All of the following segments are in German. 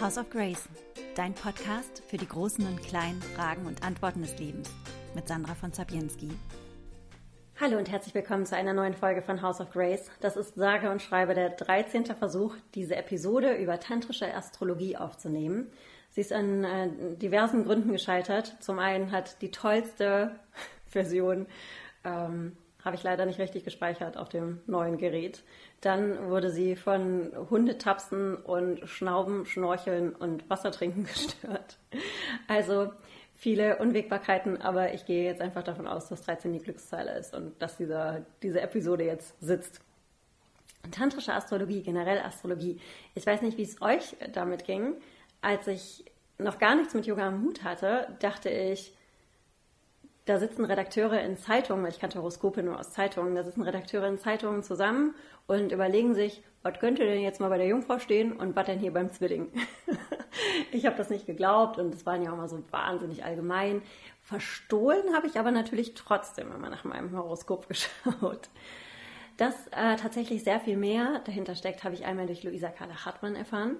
House of Grace, dein Podcast für die großen und kleinen Fragen und Antworten des Lebens mit Sandra von Zabienski. Hallo und herzlich willkommen zu einer neuen Folge von House of Grace. Das ist sage und schreibe der 13. Versuch, diese Episode über tantrische Astrologie aufzunehmen. Sie ist an äh, diversen Gründen gescheitert. Zum einen hat die tollste Version ähm, habe ich leider nicht richtig gespeichert auf dem neuen Gerät. Dann wurde sie von Hundetapsen und Schnauben, Schnorcheln und Wassertrinken gestört. Also viele Unwägbarkeiten, aber ich gehe jetzt einfach davon aus, dass 13 die Glückszeile ist und dass dieser, diese Episode jetzt sitzt. Tantrische Astrologie, generell Astrologie. Ich weiß nicht, wie es euch damit ging. Als ich noch gar nichts mit Yoga am Hut hatte, dachte ich, da sitzen Redakteure in Zeitungen, weil ich kannte Horoskope nur aus Zeitungen, da sitzen Redakteure in Zeitungen zusammen und überlegen sich, was könnte denn jetzt mal bei der Jungfrau stehen und was denn hier beim Zwilling? ich habe das nicht geglaubt und es waren ja auch mal so wahnsinnig allgemein. Verstohlen habe ich aber natürlich trotzdem immer nach meinem Horoskop geschaut. Dass äh, tatsächlich sehr viel mehr dahinter steckt, habe ich einmal durch Luisa Carla Hartmann erfahren,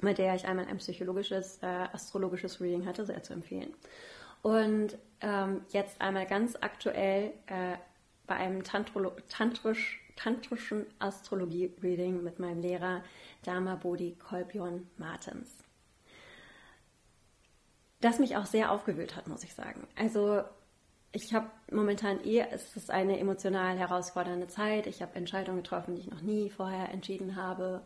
mit der ich einmal ein psychologisches, äh, astrologisches Reading hatte, sehr zu empfehlen. Und ähm, jetzt einmal ganz aktuell äh, bei einem Tantrolo tantrisch, tantrischen Astrologie-Reading mit meinem Lehrer Dharma Bodhi Kolbjörn Martens. Das mich auch sehr aufgewühlt hat, muss ich sagen. Also ich habe momentan eh, es ist eine emotional herausfordernde Zeit. Ich habe Entscheidungen getroffen, die ich noch nie vorher entschieden habe.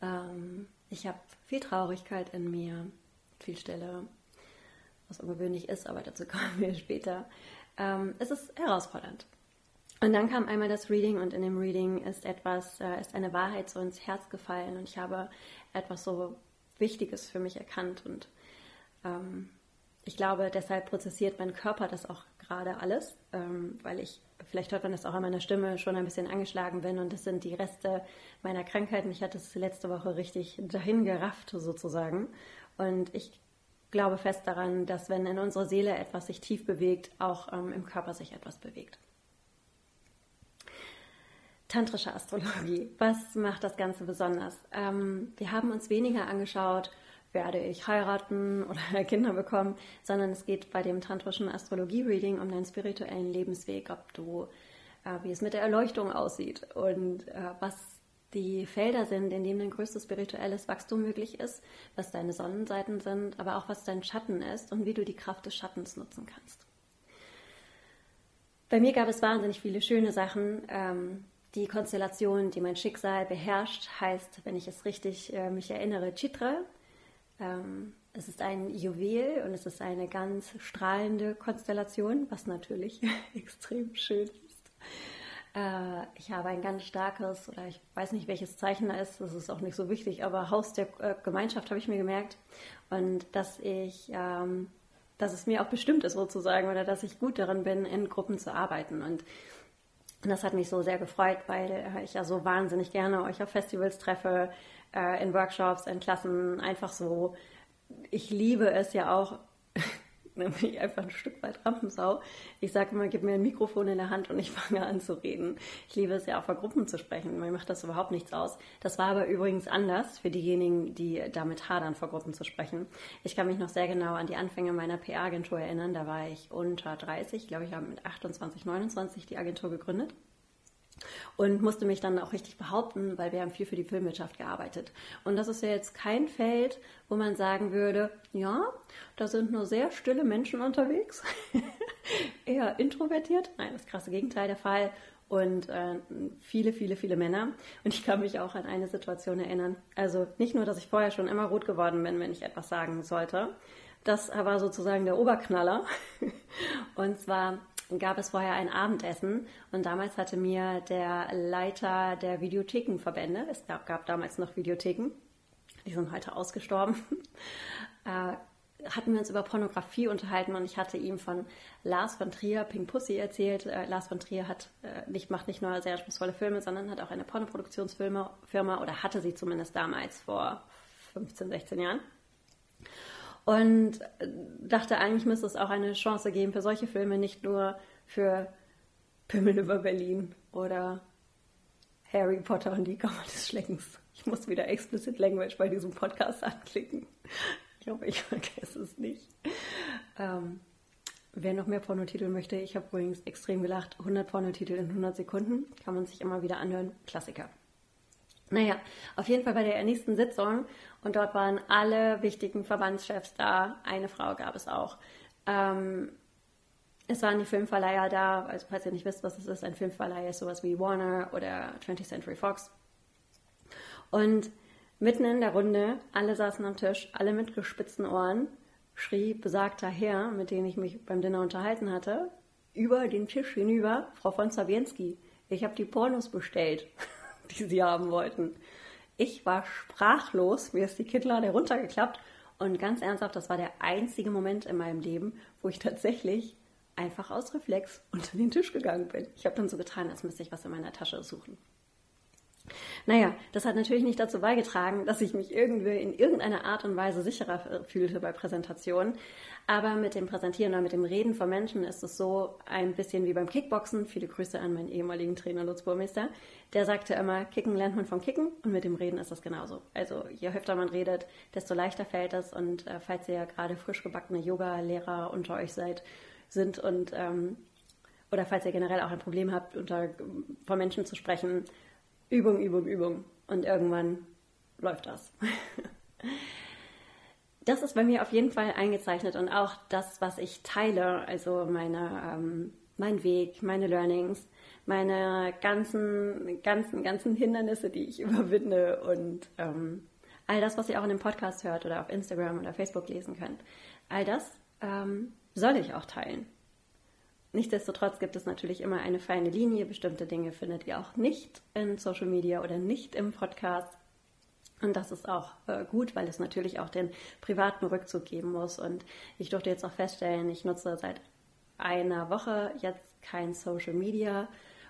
Ähm, ich habe viel Traurigkeit in mir, viel Stille, was ungewöhnlich ist, aber dazu kommen wir später. Ähm, es ist herausfordernd. Und dann kam einmal das Reading und in dem Reading ist etwas, äh, ist eine Wahrheit so ins Herz gefallen und ich habe etwas so Wichtiges für mich erkannt und ähm, ich glaube, deshalb prozessiert mein Körper das auch gerade alles, ähm, weil ich, vielleicht hört man das auch an meiner Stimme, schon ein bisschen angeschlagen bin und das sind die Reste meiner Krankheit. Mich hat es letzte Woche richtig dahin gerafft sozusagen und ich glaube fest daran, dass wenn in unserer Seele etwas sich tief bewegt, auch ähm, im Körper sich etwas bewegt. Tantrische Astrologie. Was macht das Ganze besonders? Ähm, wir haben uns weniger angeschaut, werde ich heiraten oder Kinder bekommen, sondern es geht bei dem tantrischen Astrologie-Reading um deinen spirituellen Lebensweg, ob du, äh, wie es mit der Erleuchtung aussieht und äh, was die Felder sind, in denen dein größtes spirituelles Wachstum möglich ist, was deine Sonnenseiten sind, aber auch was dein Schatten ist und wie du die Kraft des Schattens nutzen kannst. Bei mir gab es wahnsinnig viele schöne Sachen. Ähm, die Konstellation, die mein Schicksal beherrscht, heißt, wenn ich es richtig äh, mich erinnere, Chitra. Ähm, es ist ein Juwel und es ist eine ganz strahlende Konstellation, was natürlich extrem schön ist. Äh, ich habe ein ganz starkes, oder ich weiß nicht, welches Zeichen da ist, das ist auch nicht so wichtig, aber Haus der äh, Gemeinschaft habe ich mir gemerkt. Und dass ich, ähm, dass es mir auch bestimmt ist sozusagen, oder dass ich gut darin bin, in Gruppen zu arbeiten. Und das hat mich so sehr gefreut, weil ich ja so wahnsinnig gerne euch auf Festivals treffe, äh, in Workshops, in Klassen, einfach so. Ich liebe es ja auch, dann bin ich einfach ein Stück weit Rampensau. Ich sage immer, gib mir ein Mikrofon in der Hand und ich fange an zu reden. Ich liebe es ja auch vor Gruppen zu sprechen. Mir macht das überhaupt nichts aus. Das war aber übrigens anders für diejenigen, die damit hadern, vor Gruppen zu sprechen. Ich kann mich noch sehr genau an die Anfänge meiner PR-Agentur erinnern. Da war ich unter 30. Ich glaube, ich habe mit 28, 29 die Agentur gegründet und musste mich dann auch richtig behaupten, weil wir haben viel für die Filmwirtschaft gearbeitet. Und das ist ja jetzt kein Feld, wo man sagen würde, ja, da sind nur sehr stille Menschen unterwegs, eher introvertiert. Nein, das krasse Gegenteil der Fall. Und äh, viele, viele, viele Männer. Und ich kann mich auch an eine Situation erinnern. Also nicht nur, dass ich vorher schon immer rot geworden bin, wenn ich etwas sagen sollte. Das war sozusagen der Oberknaller. Und zwar gab es vorher ein Abendessen und damals hatte mir der Leiter der Videothekenverbände, es gab, gab damals noch Videotheken, die sind heute ausgestorben, äh, hatten wir uns über Pornografie unterhalten und ich hatte ihm von Lars von Trier, Pink Pussy, erzählt. Äh, Lars von Trier hat, äh, nicht, macht nicht nur sehr anspruchsvolle Filme, sondern hat auch eine Pornoproduktionsfirma Firma, oder hatte sie zumindest damals vor 15, 16 Jahren und dachte, eigentlich müsste es auch eine Chance geben für solche Filme, nicht nur für Pimmel über Berlin oder Harry Potter und die Kammer des Schleckens. Ich muss wieder Explicit Language bei diesem Podcast anklicken. Ich hoffe, ich vergesse es nicht. Ähm, wer noch mehr Pornotitel möchte, ich habe übrigens extrem gelacht. 100 Pornotitel in 100 Sekunden. Kann man sich immer wieder anhören. Klassiker. Naja, auf jeden Fall bei der nächsten Sitzung und dort waren alle wichtigen Verbandschefs da. Eine Frau gab es auch. Ähm, es waren die Filmverleiher da, also falls ihr nicht wisst, was es ist, ein Filmverleiher ist sowas wie Warner oder 20th Century Fox. Und mitten in der Runde, alle saßen am Tisch, alle mit gespitzten Ohren, schrie besagter Herr, mit dem ich mich beim Dinner unterhalten hatte, über den Tisch hinüber, Frau von Zawienski, ich habe die Pornos bestellt, die Sie haben wollten. Ich war sprachlos, mir ist die Kinnlade runtergeklappt und ganz ernsthaft, das war der einzige Moment in meinem Leben, wo ich tatsächlich einfach aus Reflex unter den Tisch gegangen bin. Ich habe dann so getan, als müsste ich was in meiner Tasche suchen. Naja, das hat natürlich nicht dazu beigetragen, dass ich mich irgendwie in irgendeiner Art und Weise sicherer fühlte bei Präsentationen. Aber mit dem Präsentieren oder mit dem Reden von Menschen ist es so ein bisschen wie beim Kickboxen. Viele Grüße an meinen ehemaligen Trainer Lutz Burmeister. Der sagte immer, Kicken lernt man vom Kicken und mit dem Reden ist das genauso. Also je öfter man redet, desto leichter fällt es. Und äh, falls ihr ja gerade frisch gebackene Yoga-Lehrer unter euch seid, sind und ähm, oder falls ihr generell auch ein Problem habt, unter, vor Menschen zu sprechen, Übung, Übung, Übung. Und irgendwann läuft das. das ist bei mir auf jeden Fall eingezeichnet und auch das, was ich teile, also meine, ähm, mein Weg, meine Learnings, meine ganzen, ganzen, ganzen Hindernisse, die ich überwinde und ähm, all das, was ihr auch in dem Podcast hört oder auf Instagram oder Facebook lesen könnt. All das ähm, soll ich auch teilen. Nichtsdestotrotz gibt es natürlich immer eine feine Linie. Bestimmte Dinge findet ihr auch nicht in Social Media oder nicht im Podcast. Und das ist auch äh, gut, weil es natürlich auch den privaten Rückzug geben muss. Und ich durfte jetzt auch feststellen, ich nutze seit einer Woche jetzt kein Social Media.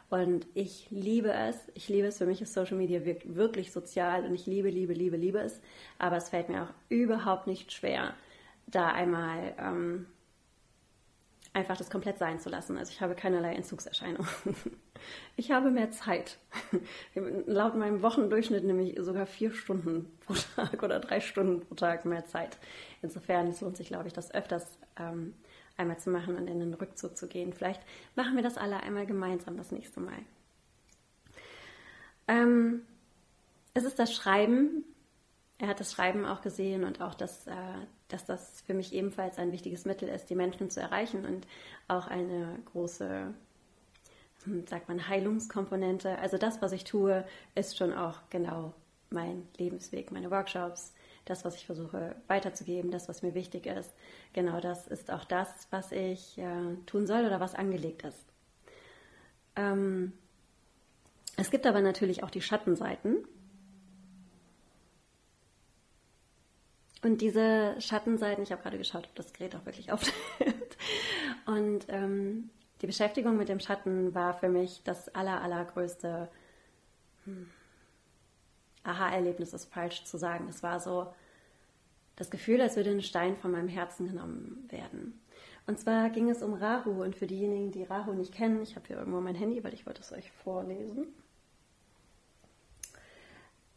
Und ich liebe es. Ich liebe es. Für mich ist Social Media wirklich sozial und ich liebe, liebe, liebe, liebe es. Aber es fällt mir auch überhaupt nicht schwer, da einmal ähm, einfach das komplett sein zu lassen. Also ich habe keinerlei Entzugserscheinungen. Ich habe mehr Zeit. Laut meinem Wochendurchschnitt nämlich sogar vier Stunden pro Tag oder drei Stunden pro Tag mehr Zeit. Insofern es lohnt sich, glaube ich, das öfters ähm, einmal zu machen und in den Rückzug zu gehen. Vielleicht machen wir das alle einmal gemeinsam das nächste Mal. Ähm, es ist das Schreiben. Er hat das Schreiben auch gesehen und auch das, äh, dass das für mich ebenfalls ein wichtiges Mittel ist, die Menschen zu erreichen und auch eine große, hm, sagt man, Heilungskomponente. Also das, was ich tue, ist schon auch genau mein Lebensweg, meine Workshops, das, was ich versuche weiterzugeben, das, was mir wichtig ist. Genau das ist auch das, was ich äh, tun soll oder was angelegt ist. Ähm, es gibt aber natürlich auch die Schattenseiten. Und diese Schattenseiten, ich habe gerade geschaut, ob das Gerät auch wirklich aufnimmt. Und ähm, die Beschäftigung mit dem Schatten war für mich das aller, allergrößte hm, Aha-Erlebnis, ist falsch zu sagen. Es war so das Gefühl, als würde ein Stein von meinem Herzen genommen werden. Und zwar ging es um Rahu. Und für diejenigen, die Rahu nicht kennen, ich habe hier irgendwo mein Handy, weil ich wollte es euch vorlesen.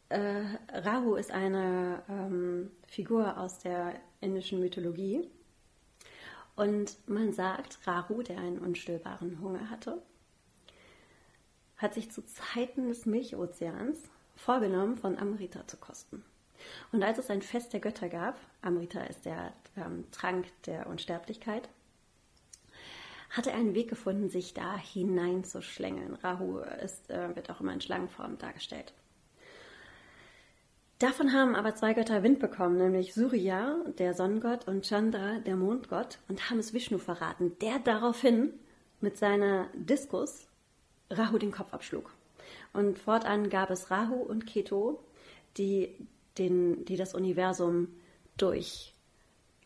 Äh, Rahu ist eine ähm, Figur aus der indischen Mythologie. Und man sagt, Rahu, der einen unstillbaren Hunger hatte, hat sich zu Zeiten des Milchozeans vorgenommen, von Amrita zu kosten. Und als es ein Fest der Götter gab, Amrita ist der ähm, Trank der Unsterblichkeit, hatte er einen Weg gefunden, sich da hineinzuschlängeln. Rahu ist, äh, wird auch immer in Schlangenform dargestellt. Davon haben aber zwei Götter Wind bekommen, nämlich Surya, der Sonnengott, und Chandra, der Mondgott, und haben es Vishnu verraten, der daraufhin mit seiner Diskus Rahu den Kopf abschlug. Und fortan gab es Rahu und Keto, die, den, die das Universum durch,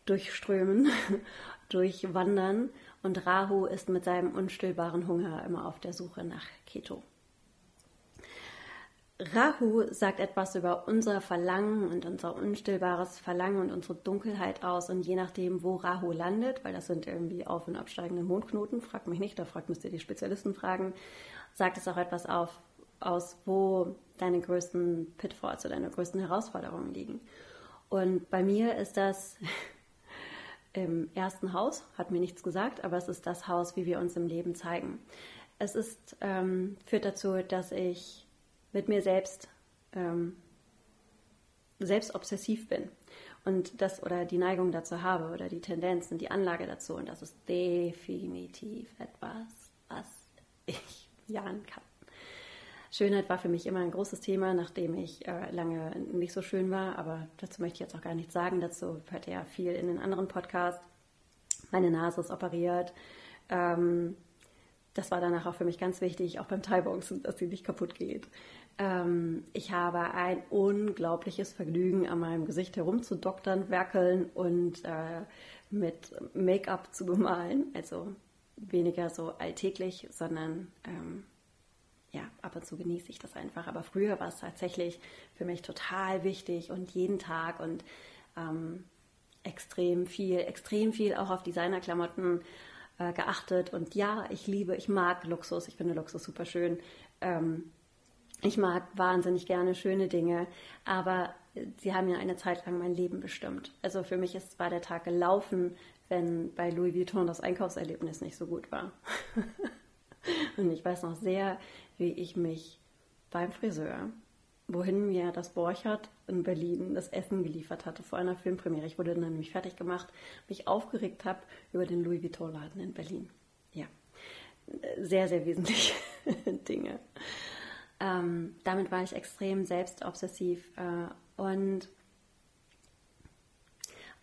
durchströmen, durchwandern. Und Rahu ist mit seinem unstillbaren Hunger immer auf der Suche nach Keto. Rahu sagt etwas über unser Verlangen und unser unstillbares Verlangen und unsere Dunkelheit aus. Und je nachdem, wo Rahu landet, weil das sind irgendwie auf- und absteigende Mondknoten, fragt mich nicht, da fragt müsst ihr die Spezialisten fragen, sagt es auch etwas auf, aus, wo deine größten Pitfalls oder deine größten Herausforderungen liegen. Und bei mir ist das im ersten Haus, hat mir nichts gesagt, aber es ist das Haus, wie wir uns im Leben zeigen. Es ist, ähm, führt dazu, dass ich mit mir selbst ähm, selbst obsessiv bin und das oder die Neigung dazu habe oder die Tendenz und die Anlage dazu und das ist definitiv etwas, was ich jahren kann. Schönheit war für mich immer ein großes Thema, nachdem ich äh, lange nicht so schön war, aber dazu möchte ich jetzt auch gar nichts sagen. Dazu hört ihr ja viel in den anderen Podcasts. Meine Nase ist operiert. Ähm, das war danach auch für mich ganz wichtig, auch beim Thai-Boxen, dass sie nicht kaputt geht. Ähm, ich habe ein unglaubliches Vergnügen, an meinem Gesicht herumzudoktern, werkeln und äh, mit Make-up zu bemalen. Also weniger so alltäglich, sondern ähm, ja, ab und zu genieße ich das einfach. Aber früher war es tatsächlich für mich total wichtig und jeden Tag und ähm, extrem viel, extrem viel auch auf Designerklamotten äh, geachtet. Und ja, ich liebe, ich mag Luxus, ich finde Luxus super schön. Ähm, ich mag wahnsinnig gerne schöne Dinge, aber sie haben ja eine Zeit lang mein Leben bestimmt. Also für mich ist, war der Tag gelaufen, wenn bei Louis Vuitton das Einkaufserlebnis nicht so gut war. Und ich weiß noch sehr, wie ich mich beim Friseur, wohin mir das Borchardt in Berlin das Essen geliefert hatte vor einer Filmpremiere, ich wurde dann nämlich fertig gemacht, mich aufgeregt habe über den Louis Vuitton-Laden in Berlin. Ja, sehr, sehr wesentliche Dinge. Ähm, damit war ich extrem selbstobsessiv äh, und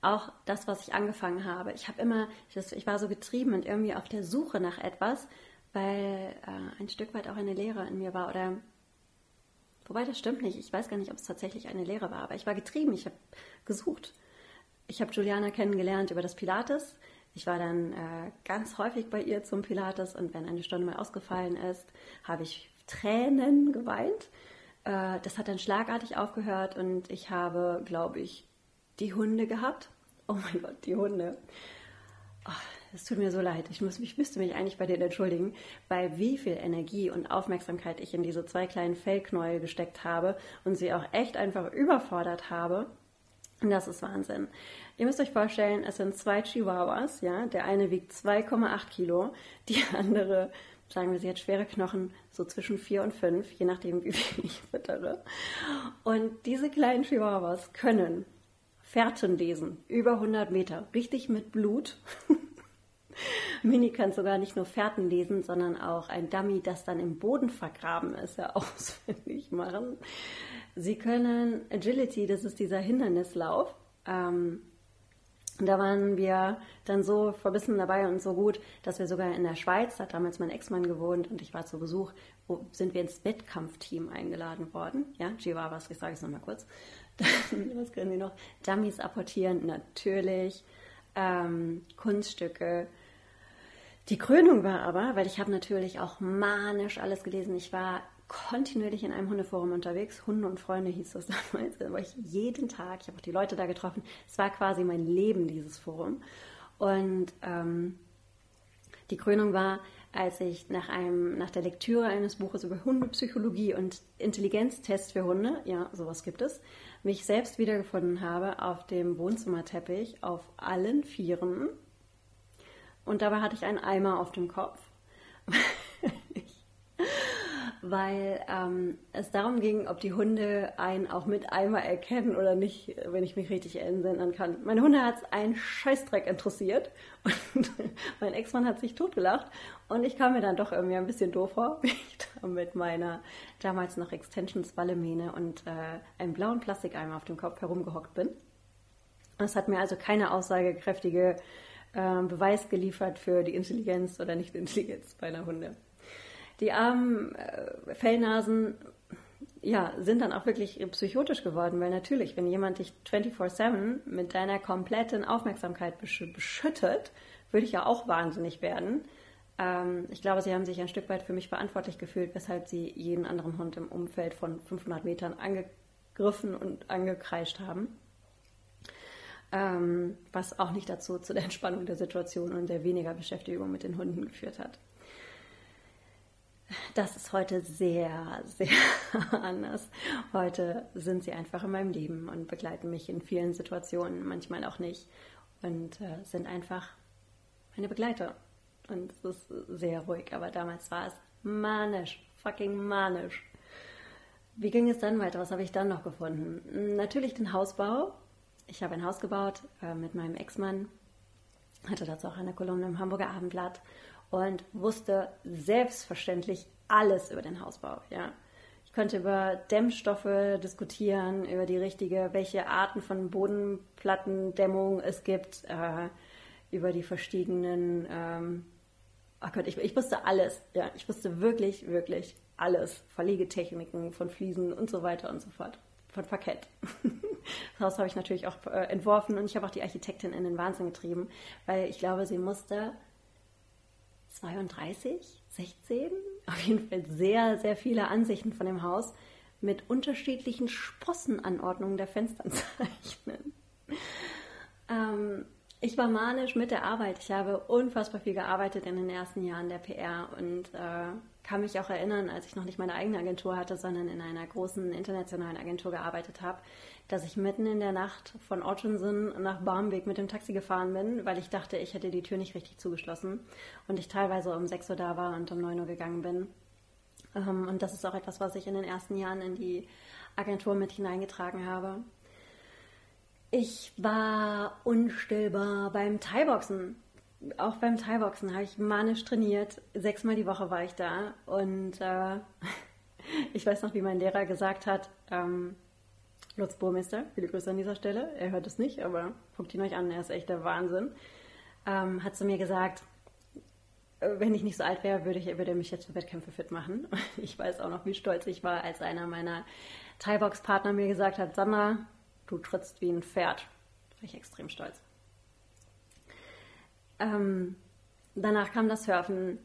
auch das, was ich angefangen habe. Ich habe immer, ich war so getrieben und irgendwie auf der Suche nach etwas, weil äh, ein Stück weit auch eine Lehre in mir war oder wobei das stimmt nicht. Ich weiß gar nicht, ob es tatsächlich eine Lehre war, aber ich war getrieben. Ich habe gesucht. Ich habe Juliana kennengelernt über das Pilates. Ich war dann äh, ganz häufig bei ihr zum Pilates und wenn eine Stunde mal ausgefallen ist, habe ich Tränen geweint. Äh, das hat dann schlagartig aufgehört und ich habe, glaube ich, die Hunde gehabt. Oh mein Gott, die Hunde. Es tut mir so leid. Ich, muss, ich müsste mich eigentlich bei denen entschuldigen, weil wie viel Energie und Aufmerksamkeit ich in diese zwei kleinen Fellknäuel gesteckt habe und sie auch echt einfach überfordert habe. Und das ist Wahnsinn. Ihr müsst euch vorstellen, es sind zwei Chihuahuas, ja. Der eine wiegt 2,8 Kilo, die andere, sagen wir, sie hat schwere Knochen, so zwischen 4 und 5, je nachdem, wie viel ich füttere. Und diese kleinen Chihuahuas können Fährten lesen, über 100 Meter, richtig mit Blut. Mini kann sogar nicht nur Fährten lesen, sondern auch ein Dummy, das dann im Boden vergraben ist, ja auswendig machen. Sie können Agility, das ist dieser Hindernislauf. Ähm, da waren wir dann so verbissen dabei und so gut, dass wir sogar in der Schweiz, da hat damals mein Ex-Mann gewohnt und ich war zu Besuch, wo sind wir ins Wettkampfteam eingeladen worden. Ja, Chihuahuas, ich sage es nochmal kurz. was können Sie noch? Dummies apportieren, natürlich. Ähm, Kunststücke, die Krönung war aber, weil ich habe natürlich auch manisch alles gelesen. Ich war kontinuierlich in einem Hundeforum unterwegs. Hunde und Freunde hieß das damals. Da war ich jeden Tag. Ich habe auch die Leute da getroffen. Es war quasi mein Leben, dieses Forum. Und ähm, die Krönung war, als ich nach, einem, nach der Lektüre eines Buches über Hundepsychologie und Intelligenztest für Hunde, ja, sowas gibt es, mich selbst wiedergefunden habe auf dem Wohnzimmerteppich auf allen Vieren und dabei hatte ich einen Eimer auf dem Kopf. weil ähm, es darum ging, ob die Hunde einen auch mit Eimer erkennen oder nicht, wenn ich mich richtig entsinnen kann. Meine Hunde hat es einen Scheißdreck interessiert und mein Ex-Mann hat sich totgelacht und ich kam mir dann doch irgendwie ein bisschen doof vor, wie ich da mit meiner damals noch Extensions Ballemähne und äh, einem blauen Plastikeimer auf dem Kopf herumgehockt bin. Es hat mir also keine aussagekräftige äh, Beweis geliefert für die Intelligenz oder Nicht-Intelligenz meiner Hunde. Die armen äh, Fellnasen ja, sind dann auch wirklich psychotisch geworden, weil natürlich, wenn jemand dich 24-7 mit deiner kompletten Aufmerksamkeit besch beschüttet, würde ich ja auch wahnsinnig werden. Ähm, ich glaube, sie haben sich ein Stück weit für mich verantwortlich gefühlt, weshalb sie jeden anderen Hund im Umfeld von 500 Metern angegriffen und angekreischt haben ähm, was auch nicht dazu zu der Entspannung der Situation und der weniger Beschäftigung mit den Hunden geführt hat. Das ist heute sehr, sehr anders. Heute sind sie einfach in meinem Leben und begleiten mich in vielen Situationen, manchmal auch nicht. Und äh, sind einfach meine Begleiter. Und es ist sehr ruhig, aber damals war es manisch, fucking manisch. Wie ging es dann weiter? Was habe ich dann noch gefunden? Natürlich den Hausbau. Ich habe ein Haus gebaut äh, mit meinem Ex-Mann, hatte dazu auch eine Kolumne im Hamburger Abendblatt und wusste selbstverständlich alles über den Hausbau. Ja. Ich konnte über Dämmstoffe diskutieren, über die richtige, welche Arten von Bodenplattendämmung es gibt, äh, über die verstiegenen. Ähm, oh Gott, ich, ich wusste alles. Ja, ich wusste wirklich, wirklich alles. Verlegetechniken von Fliesen und so weiter und so fort. Von Parkett. Das Haus habe ich natürlich auch äh, entworfen und ich habe auch die Architektin in den Wahnsinn getrieben, weil ich glaube, sie musste 32, 16, auf jeden Fall sehr, sehr viele Ansichten von dem Haus mit unterschiedlichen Sprossenanordnungen der Fenster zeichnen. Ähm, ich war manisch mit der Arbeit. Ich habe unfassbar viel gearbeitet in den ersten Jahren der PR und äh, kann mich auch erinnern, als ich noch nicht meine eigene Agentur hatte, sondern in einer großen internationalen Agentur gearbeitet habe, dass ich mitten in der Nacht von Ottensen nach Barmbek mit dem Taxi gefahren bin, weil ich dachte, ich hätte die Tür nicht richtig zugeschlossen und ich teilweise um 6 Uhr da war und um 9 Uhr gegangen bin. Ähm, und das ist auch etwas, was ich in den ersten Jahren in die Agentur mit hineingetragen habe. Ich war unstillbar beim Thai-Boxen. Auch beim Thai-Boxen habe ich manisch trainiert. Sechsmal die Woche war ich da. Und äh, ich weiß noch, wie mein Lehrer gesagt hat, ähm, Lutz Burmeister, viele Grüße an dieser Stelle. Er hört es nicht, aber guckt ihn euch an, er ist echt der Wahnsinn. Ähm, hat zu mir gesagt, äh, wenn ich nicht so alt wäre, würde, ich, würde er mich jetzt für Wettkämpfe fit machen. Ich weiß auch noch, wie stolz ich war, als einer meiner Thai-Box-Partner mir gesagt hat, Sandra, du trittst wie ein Pferd. Da war ich extrem stolz. Ähm, danach kam das Surfen.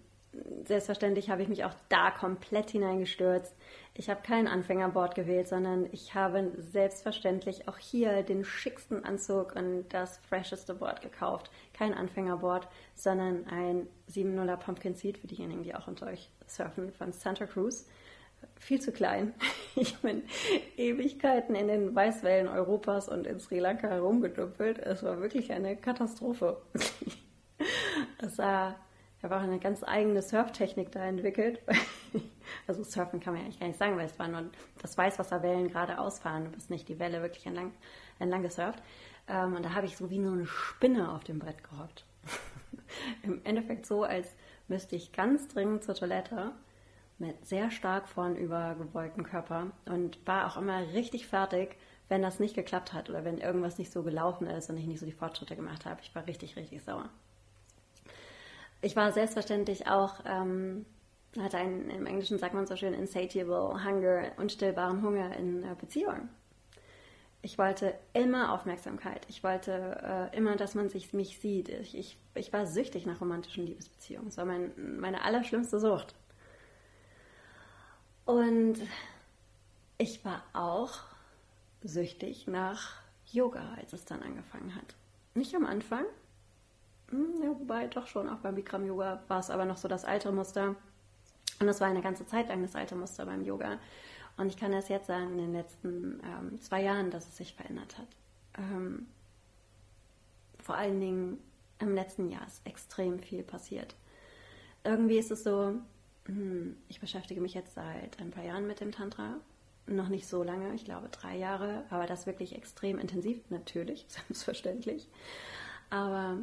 Selbstverständlich habe ich mich auch da komplett hineingestürzt. Ich habe kein Anfängerboard gewählt, sondern ich habe selbstverständlich auch hier den schicksten Anzug und das fresheste Board gekauft. Kein Anfängerboard, sondern ein 7.0er Pumpkin Seed für diejenigen, die auch unter euch surfen, von Santa Cruz viel zu klein. Ich bin Ewigkeiten in den Weißwellen Europas und in Sri Lanka herumgedümpelt. Es war wirklich eine Katastrophe. Es war, ich habe auch eine ganz eigene Surftechnik da entwickelt. Also Surfen kann man ja eigentlich gar nicht sagen, weil es war nur das Weißwasserwellen gerade ausfahren. Du bist nicht die Welle wirklich entlang, entlang gesurft. Ähm, und da habe ich so wie nur eine Spinne auf dem Brett gehockt. Im Endeffekt so, als müsste ich ganz dringend zur Toilette mit sehr stark vorn übergebeugtem Körper und war auch immer richtig fertig, wenn das nicht geklappt hat oder wenn irgendwas nicht so gelaufen ist und ich nicht so die Fortschritte gemacht habe. Ich war richtig, richtig sauer. Ich war selbstverständlich auch, ähm, hatte einen, im Englischen sagt man so schön, insatiable hunger, unstillbaren Hunger in äh, Beziehungen. Ich wollte immer Aufmerksamkeit. Ich wollte äh, immer, dass man sich, mich sieht. Ich, ich, ich war süchtig nach romantischen Liebesbeziehungen. Das war mein, meine allerschlimmste Sucht. Und ich war auch süchtig nach Yoga, als es dann angefangen hat. Nicht am Anfang, ja, wobei doch schon, auch beim Bikram Yoga war es aber noch so das alte Muster. Und das war eine ganze Zeit lang das alte Muster beim Yoga. Und ich kann das jetzt sagen, in den letzten ähm, zwei Jahren, dass es sich verändert hat. Ähm, vor allen Dingen im letzten Jahr ist extrem viel passiert. Irgendwie ist es so, hm, ich beschäftige mich jetzt seit ein paar Jahren mit dem Tantra. Noch nicht so lange, ich glaube drei Jahre, aber das wirklich extrem intensiv, natürlich, selbstverständlich. Aber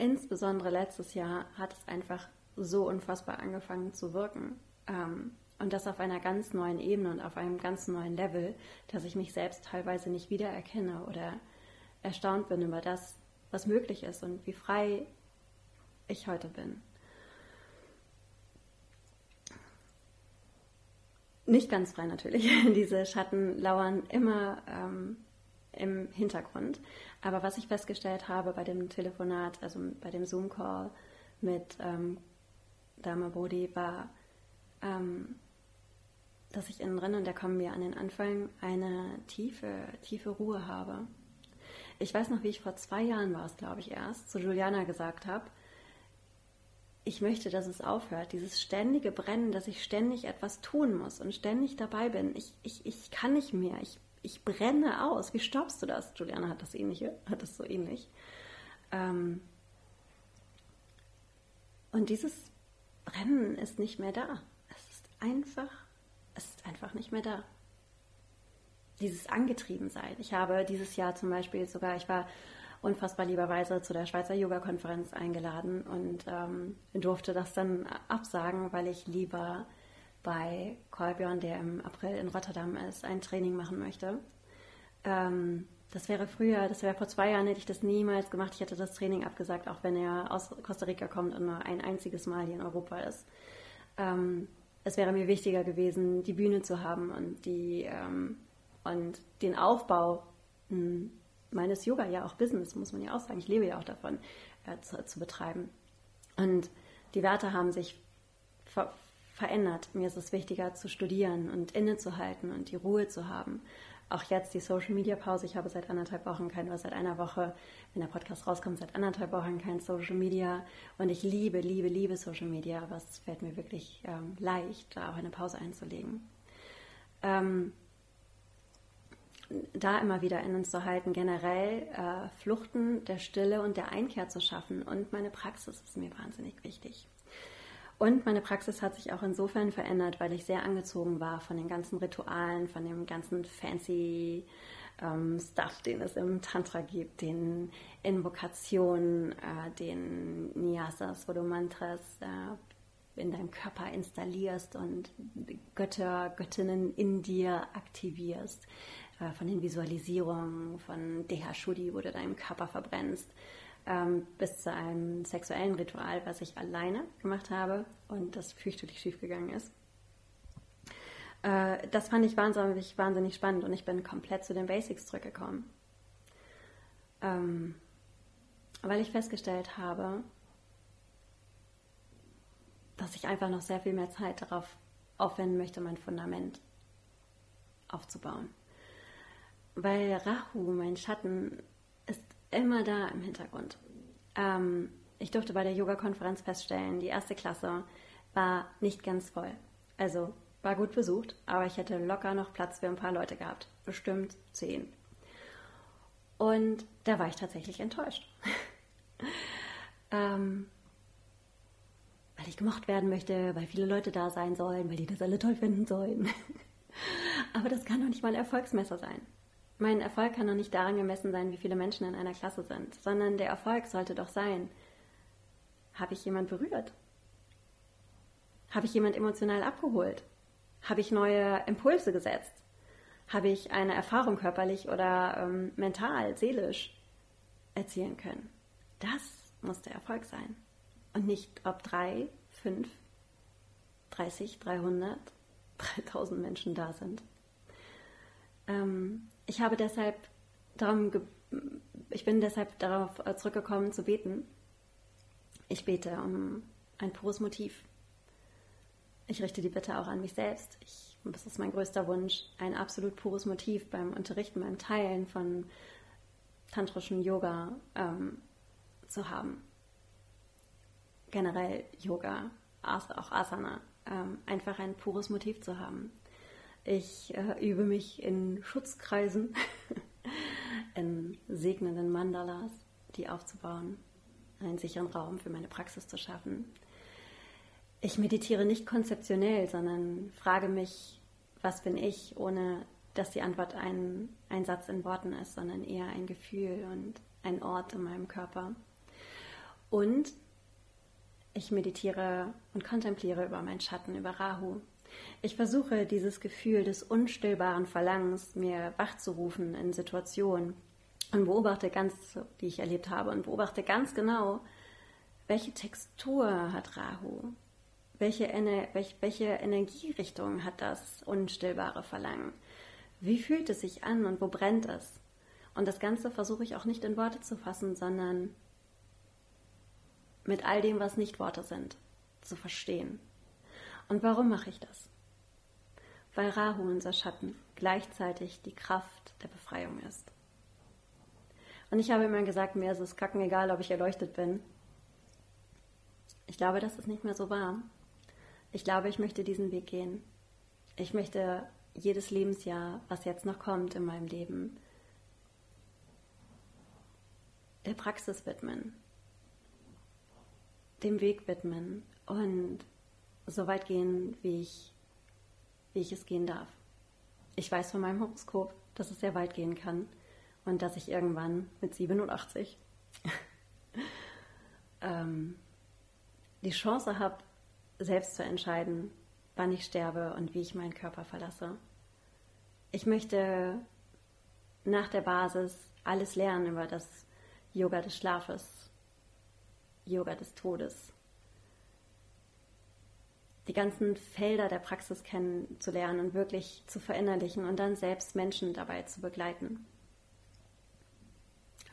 insbesondere letztes Jahr hat es einfach so unfassbar angefangen zu wirken. Ähm, und das auf einer ganz neuen Ebene und auf einem ganz neuen Level, dass ich mich selbst teilweise nicht wiedererkenne oder erstaunt bin über das, was möglich ist und wie frei ich heute bin. Nicht ganz frei natürlich. Diese Schatten lauern immer ähm, im Hintergrund. Aber was ich festgestellt habe bei dem Telefonat, also bei dem Zoom-Call mit ähm, Dama Bodhi, war, ähm, dass ich innen drin, und da kommen wir an den Anfang, eine tiefe, tiefe Ruhe habe. Ich weiß noch, wie ich vor zwei Jahren war es, glaube ich, erst, zu Juliana gesagt habe, ich möchte, dass es aufhört. Dieses ständige Brennen, dass ich ständig etwas tun muss und ständig dabei bin. Ich, ich, ich kann nicht mehr. Ich, ich brenne aus. Wie stoppst du das? Juliana hat das ähnliche, hat das so ähnlich. Ähm und dieses Brennen ist nicht mehr da. Es ist einfach, es ist einfach nicht mehr da. Dieses Angetriebensein. Ich habe dieses Jahr zum Beispiel sogar, ich war unfassbar lieberweise zu der Schweizer Yoga-Konferenz eingeladen und ähm, durfte das dann absagen, weil ich lieber bei Kolbjörn, der im April in Rotterdam ist, ein Training machen möchte. Ähm, das wäre früher, das wäre vor zwei Jahren, hätte ich das niemals gemacht. Ich hätte das Training abgesagt, auch wenn er aus Costa Rica kommt und nur ein einziges Mal hier in Europa ist. Ähm, es wäre mir wichtiger gewesen, die Bühne zu haben und, die, ähm, und den Aufbau mh, hm, meines Yoga, ja auch Business, muss man ja auch sagen, ich lebe ja auch davon, äh, zu, zu, betreiben. Und die Werte haben sich ver verändert. Mir ist es wichtiger zu studieren und innezuhalten und die Ruhe zu haben. Auch jetzt die Social Media Pause. Ich habe seit anderthalb Wochen kein, oder seit einer Woche, wenn der Podcast rauskommt, seit anderthalb Wochen kein Social Media. Und ich liebe, liebe, liebe Social Media, aber es fällt mir wirklich ähm, leicht, da auch eine Pause einzulegen. Ähm, da immer wieder in uns zu halten, generell äh, Fluchten der Stille und der Einkehr zu schaffen. Und meine Praxis ist mir wahnsinnig wichtig. Und meine Praxis hat sich auch insofern verändert, weil ich sehr angezogen war von den ganzen Ritualen, von dem ganzen fancy ähm, Stuff, den es im Tantra gibt, den Invokationen, äh, den Nyasas, wo du Mantras äh, in deinem Körper installierst und Götter, Göttinnen in dir aktivierst. Äh, von den Visualisierungen, von Deha-Shuddhi, wo du deinen Körper verbrennst, ähm, bis zu einem sexuellen Ritual, was ich alleine gemacht habe und das fürchterlich schiefgegangen ist. Äh, das fand ich wahnsinnig, wahnsinnig spannend und ich bin komplett zu den Basics zurückgekommen. Ähm, weil ich festgestellt habe, dass ich einfach noch sehr viel mehr Zeit darauf aufwenden möchte, mein Fundament aufzubauen weil Rahu, mein Schatten, immer da im Hintergrund. Ähm, ich durfte bei der Yoga-Konferenz feststellen, die erste Klasse war nicht ganz voll. Also war gut besucht, aber ich hätte locker noch Platz für ein paar Leute gehabt. Bestimmt zehn. Und da war ich tatsächlich enttäuscht. ähm, weil ich gemocht werden möchte, weil viele Leute da sein sollen, weil die das alle toll finden sollen. aber das kann doch nicht mal ein Erfolgsmesser sein. Mein Erfolg kann doch nicht daran gemessen sein, wie viele Menschen in einer Klasse sind, sondern der Erfolg sollte doch sein, habe ich jemand berührt? Habe ich jemand emotional abgeholt? Habe ich neue Impulse gesetzt? Habe ich eine Erfahrung körperlich oder ähm, mental, seelisch erzielen können? Das muss der Erfolg sein. Und nicht, ob drei, fünf, 30, 300, 3000 Menschen da sind. Ähm, ich habe deshalb darum, ich bin deshalb darauf äh, zurückgekommen zu beten. Ich bete um ein pures Motiv. Ich richte die Bitte auch an mich selbst. Ich, das ist mein größter Wunsch, ein absolut pures Motiv beim Unterrichten, beim Teilen von tantrischen Yoga ähm, zu haben. Generell Yoga, auch Asana, ähm, einfach ein pures Motiv zu haben. Ich äh, übe mich in Schutzkreisen, in segnenden Mandalas, die aufzubauen, einen sicheren Raum für meine Praxis zu schaffen. Ich meditiere nicht konzeptionell, sondern frage mich, was bin ich, ohne dass die Antwort ein, ein Satz in Worten ist, sondern eher ein Gefühl und ein Ort in meinem Körper. Und ich meditiere und kontempliere über meinen Schatten, über Rahu, ich versuche dieses Gefühl des unstillbaren Verlangens mir wachzurufen in Situationen und beobachte ganz, die ich erlebt habe, und beobachte ganz genau, welche Textur hat Rahu? Welche, welche, welche Energierichtung hat das unstillbare Verlangen? Wie fühlt es sich an und wo brennt es? Und das Ganze versuche ich auch nicht in Worte zu fassen, sondern mit all dem, was nicht Worte sind, zu verstehen. Und warum mache ich das? Weil Rahu, unser Schatten, gleichzeitig die Kraft der Befreiung ist. Und ich habe immer gesagt, mir ist es kacken egal, ob ich erleuchtet bin. Ich glaube, das ist nicht mehr so wahr. Ich glaube, ich möchte diesen Weg gehen. Ich möchte jedes Lebensjahr, was jetzt noch kommt in meinem Leben, der Praxis widmen, dem Weg widmen und so weit gehen, wie ich, wie ich es gehen darf. Ich weiß von meinem Horoskop, dass es sehr weit gehen kann und dass ich irgendwann mit 87 ähm, die Chance habe, selbst zu entscheiden, wann ich sterbe und wie ich meinen Körper verlasse. Ich möchte nach der Basis alles lernen über das Yoga des Schlafes, Yoga des Todes, die ganzen Felder der Praxis kennenzulernen und wirklich zu verinnerlichen und dann selbst Menschen dabei zu begleiten.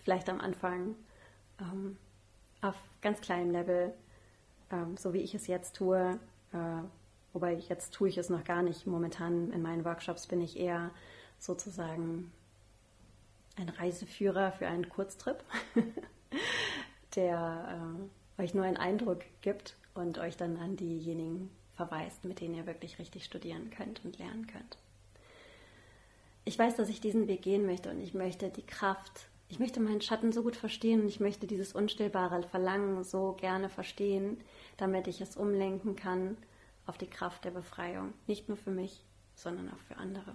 Vielleicht am Anfang ähm, auf ganz kleinem Level, ähm, so wie ich es jetzt tue, äh, wobei jetzt tue ich es noch gar nicht. Momentan in meinen Workshops bin ich eher sozusagen ein Reiseführer für einen Kurztrip, der äh, euch nur einen Eindruck gibt und euch dann an diejenigen verweist, mit denen ihr wirklich richtig studieren könnt und lernen könnt. Ich weiß, dass ich diesen Weg gehen möchte und ich möchte die Kraft, ich möchte meinen Schatten so gut verstehen und ich möchte dieses unstillbare Verlangen so gerne verstehen, damit ich es umlenken kann auf die Kraft der Befreiung. Nicht nur für mich, sondern auch für andere.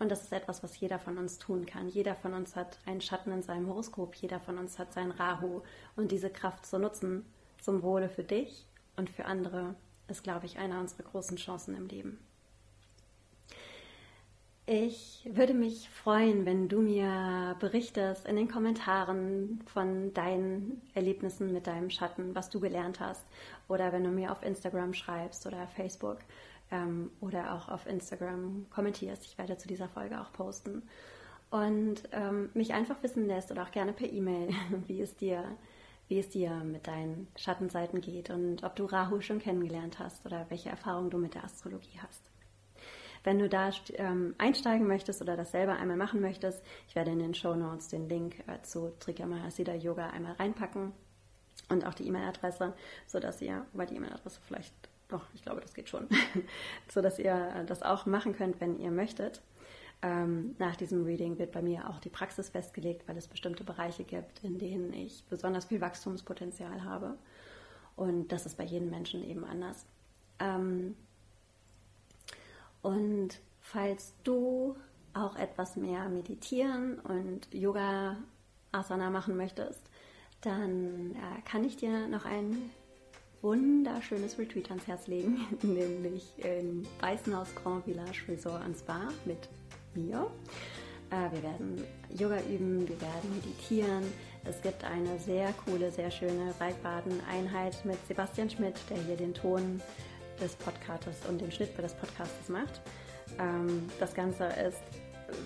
Und das ist etwas, was jeder von uns tun kann. Jeder von uns hat einen Schatten in seinem Horoskop, jeder von uns hat seinen Rahu. Und diese Kraft zu nutzen zum Wohle für dich und für andere ist, glaube ich, eine unserer großen Chancen im Leben. Ich würde mich freuen, wenn du mir berichtest in den Kommentaren von deinen Erlebnissen mit deinem Schatten, was du gelernt hast. Oder wenn du mir auf Instagram schreibst oder Facebook ähm, oder auch auf Instagram kommentierst. Ich werde zu dieser Folge auch posten. Und ähm, mich einfach wissen lässt oder auch gerne per E-Mail, wie es dir wie es dir mit deinen Schattenseiten geht und ob du Rahu schon kennengelernt hast oder welche Erfahrungen du mit der Astrologie hast. Wenn du da ähm, einsteigen möchtest oder das selber einmal machen möchtest, ich werde in den Show Notes den Link äh, zu Trikamahasida Yoga einmal reinpacken und auch die E-Mail-Adresse, sodass ihr, weil die E-Mail-Adresse vielleicht, doch, ich glaube, das geht schon, sodass ihr äh, das auch machen könnt, wenn ihr möchtet. Ähm, nach diesem Reading wird bei mir auch die Praxis festgelegt, weil es bestimmte Bereiche gibt, in denen ich besonders viel Wachstumspotenzial habe. Und das ist bei jedem Menschen eben anders. Ähm, und falls du auch etwas mehr meditieren und Yoga Asana machen möchtest, dann äh, kann ich dir noch ein wunderschönes Retreat ans Herz legen, nämlich im Weißenhaus Grand Village Resort und Spa mit mir. Äh, wir werden Yoga üben, wir werden meditieren. Es gibt eine sehr coole, sehr schöne Waldbaden-Einheit mit Sebastian Schmidt, der hier den Ton des Podcastes und den Schnitt das Podcastes macht. Ähm, das Ganze ist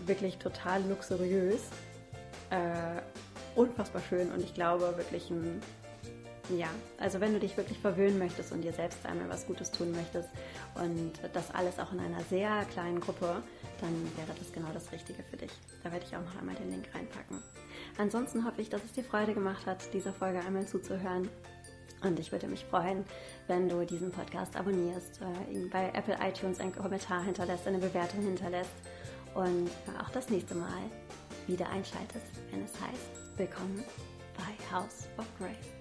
wirklich total luxuriös, äh, unfassbar schön und ich glaube wirklich ein ja, also wenn du dich wirklich verwöhnen möchtest und dir selbst einmal was Gutes tun möchtest und das alles auch in einer sehr kleinen Gruppe, dann wäre das genau das Richtige für dich. Da werde ich auch noch einmal den Link reinpacken. Ansonsten hoffe ich, dass es dir Freude gemacht hat, dieser Folge einmal zuzuhören. Und ich würde mich freuen, wenn du diesen Podcast abonnierst, äh, ihn bei Apple iTunes einen Kommentar hinterlässt, eine Bewertung hinterlässt und auch das nächste Mal wieder einschaltest, wenn es heißt, willkommen bei House of Grace.